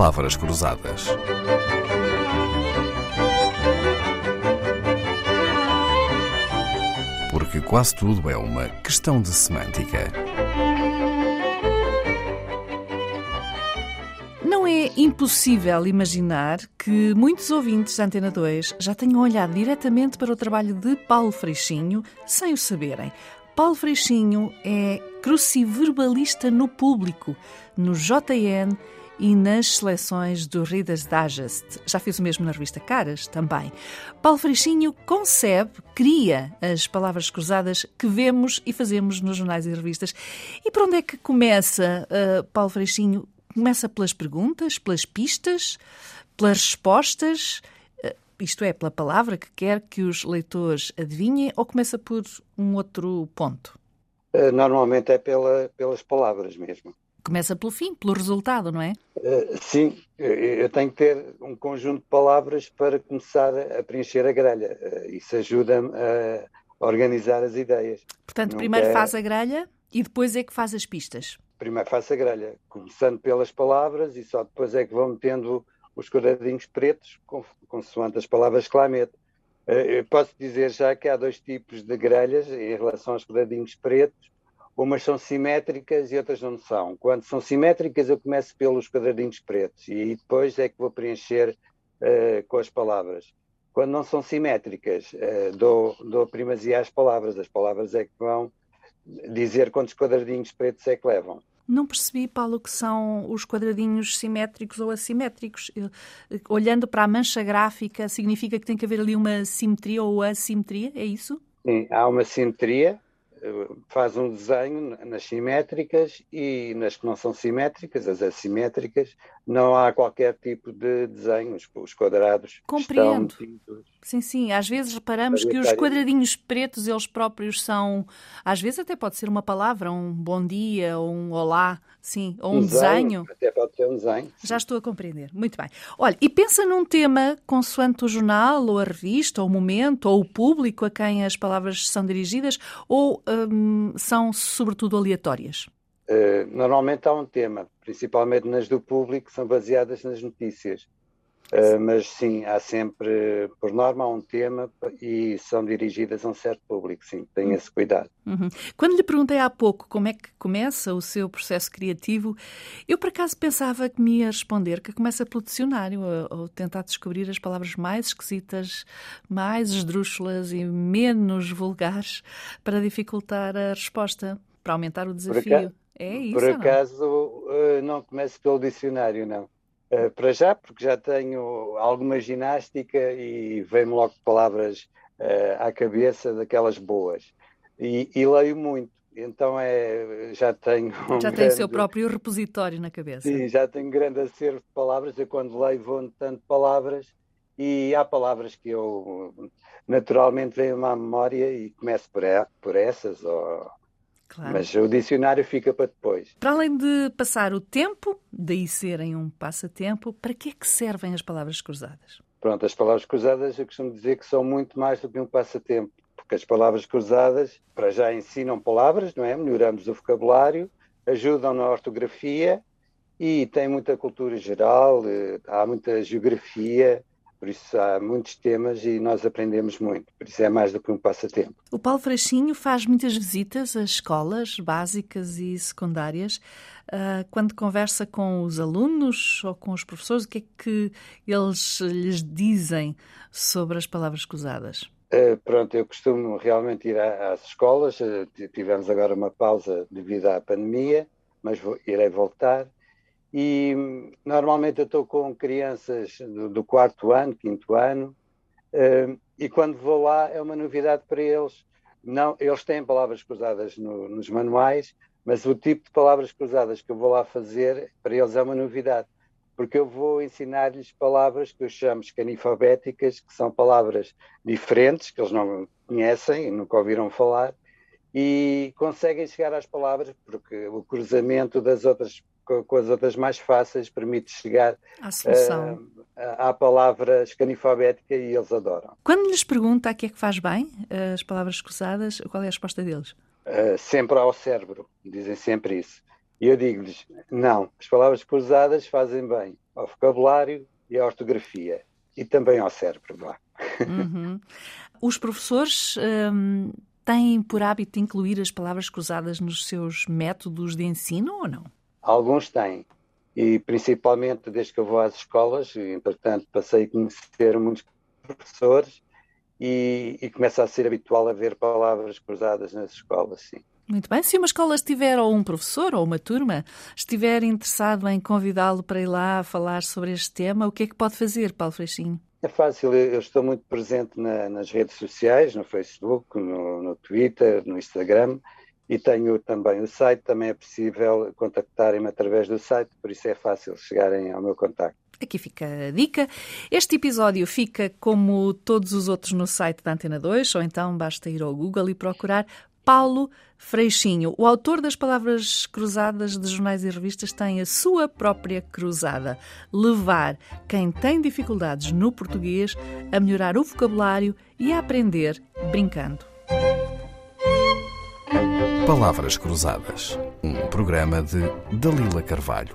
Palavras Cruzadas. Porque quase tudo é uma questão de semântica. Não é impossível imaginar que muitos ouvintes da Antena 2 já tenham olhado diretamente para o trabalho de Paulo Freixinho sem o saberem. Paulo Freixinho é cruciverbalista no público, no JN e nas seleções do Reader's Digest. Já fez o mesmo na revista Caras também. Paulo Freixinho concebe, cria as palavras cruzadas que vemos e fazemos nos jornais e revistas. E por onde é que começa, uh, Paulo Freixinho? Começa pelas perguntas, pelas pistas, pelas respostas, uh, isto é, pela palavra que quer que os leitores adivinhem, ou começa por um outro ponto? Uh, normalmente é pela, pelas palavras mesmo. Começa pelo fim, pelo resultado, não é? Uh, sim, eu tenho que ter um conjunto de palavras para começar a preencher a grelha. Uh, isso ajuda-me a organizar as ideias. Portanto, Nunca primeiro é... faz a grelha e depois é que faz as pistas. Primeiro faz a grelha, começando pelas palavras e só depois é que vão metendo os quadradinhos pretos, consoante as palavras que lá meto. Uh, eu posso dizer já que há dois tipos de grelhas em relação aos quadradinhos pretos umas são simétricas e outras não são. Quando são simétricas, eu começo pelos quadradinhos pretos e depois é que vou preencher uh, com as palavras. Quando não são simétricas, uh, dou, dou primazia às palavras. As palavras é que vão dizer quantos quadradinhos pretos é que levam. Não percebi, Paulo, que são os quadradinhos simétricos ou assimétricos. Olhando para a mancha gráfica, significa que tem que haver ali uma simetria ou assimetria? É isso? Sim, há uma simetria faz um desenho nas simétricas e nas que não são simétricas, as assimétricas, não há qualquer tipo de desenho, os quadrados Compreendo. estão Sim, sim, às vezes reparamos que os quadradinhos pretos, eles próprios são, às vezes até pode ser uma palavra, um bom dia, ou um olá, sim, ou um, um desenho, desenho. Até pode ser um desenho. Já estou a compreender, muito bem. Olha, e pensa num tema consoante o jornal, ou a revista, ou o momento, ou o público a quem as palavras são dirigidas, ou hum, são sobretudo aleatórias? Uh, normalmente há um tema, principalmente nas do público, são baseadas nas notícias. Uh, mas sim, há sempre, por norma, há um tema e são dirigidas a um certo público, sim, tenha uhum. esse cuidado. Uhum. Quando lhe perguntei há pouco como é que começa o seu processo criativo, eu por acaso pensava que me ia responder que começa pelo dicionário, ou, tentar descobrir as palavras mais esquisitas, mais esdrúxulas e menos vulgares para dificultar a resposta, para aumentar o desafio. É isso? Por acaso, não? Não começo pelo dicionário, não. Uh, para já, porque já tenho alguma ginástica e vem-me logo palavras uh, à cabeça daquelas boas. E, e, leio muito, então é, já tenho. Um já grande, tem o seu próprio repositório na cabeça. Sim, já tenho um grande acervo de palavras. Eu, quando leio, vou tanto palavras e há palavras que eu naturalmente venho à memória e começo por, por essas ou Claro. Mas o dicionário fica para depois. Para além de passar o tempo, daí serem um passatempo, para que é que servem as palavras cruzadas? Pronto, as palavras cruzadas eu costumo dizer que são muito mais do que um passatempo, porque as palavras cruzadas, para já ensinam palavras, não é? Melhoramos o vocabulário, ajudam na ortografia e tem muita cultura geral, eh, há muita geografia, por isso há muitos temas e nós aprendemos muito. Por isso é mais do que um passatempo. O Paulo Freixinho faz muitas visitas às escolas básicas e secundárias. Uh, quando conversa com os alunos ou com os professores, o que é que eles lhes dizem sobre as palavras cruzadas? Uh, pronto, eu costumo realmente ir às escolas. Uh, tivemos agora uma pausa devido à pandemia, mas vou, irei voltar. E normalmente eu estou com crianças do, do quarto ano, quinto ano, uh, e quando vou lá é uma novidade para eles. Não, eles têm palavras cruzadas no, nos manuais, mas o tipo de palavras cruzadas que eu vou lá fazer para eles é uma novidade, porque eu vou ensinar-lhes palavras que eu chamo escanifobéticas, que são palavras diferentes, que eles não conhecem nunca ouviram falar, e conseguem chegar às palavras porque o cruzamento das outras com as outras mais fáceis, permite chegar à solução. Uh, à palavra escanifobética e eles adoram. Quando lhes pergunta a que é que faz bem as palavras cruzadas, qual é a resposta deles? Uh, sempre ao cérebro, dizem sempre isso. E eu digo-lhes: não, as palavras cruzadas fazem bem ao vocabulário e à ortografia e também ao cérebro. Lá. Uhum. Os professores hum, têm por hábito incluir as palavras cruzadas nos seus métodos de ensino ou não? Alguns têm. E principalmente desde que eu vou às escolas, entretanto passei a conhecer muitos professores e, e começa a ser habitual haver palavras cruzadas nas escolas, sim. Muito bem. Se uma escola estiver, ou um professor, ou uma turma, estiver interessado em convidá-lo para ir lá falar sobre este tema, o que é que pode fazer, Paulo Freixinho? É fácil, eu estou muito presente na, nas redes sociais, no Facebook, no, no, Twitter, no Instagram e tenho também o site, também é possível contactarem-me através do site, por isso é fácil chegarem ao meu contacto. Aqui fica a dica. Este episódio fica como todos os outros no site da Antena 2, ou então basta ir ao Google e procurar Paulo Freixinho. O autor das palavras cruzadas de jornais e revistas tem a sua própria cruzada. Levar quem tem dificuldades no português a melhorar o vocabulário e a aprender brincando. Palavras Cruzadas, um programa de Dalila Carvalho.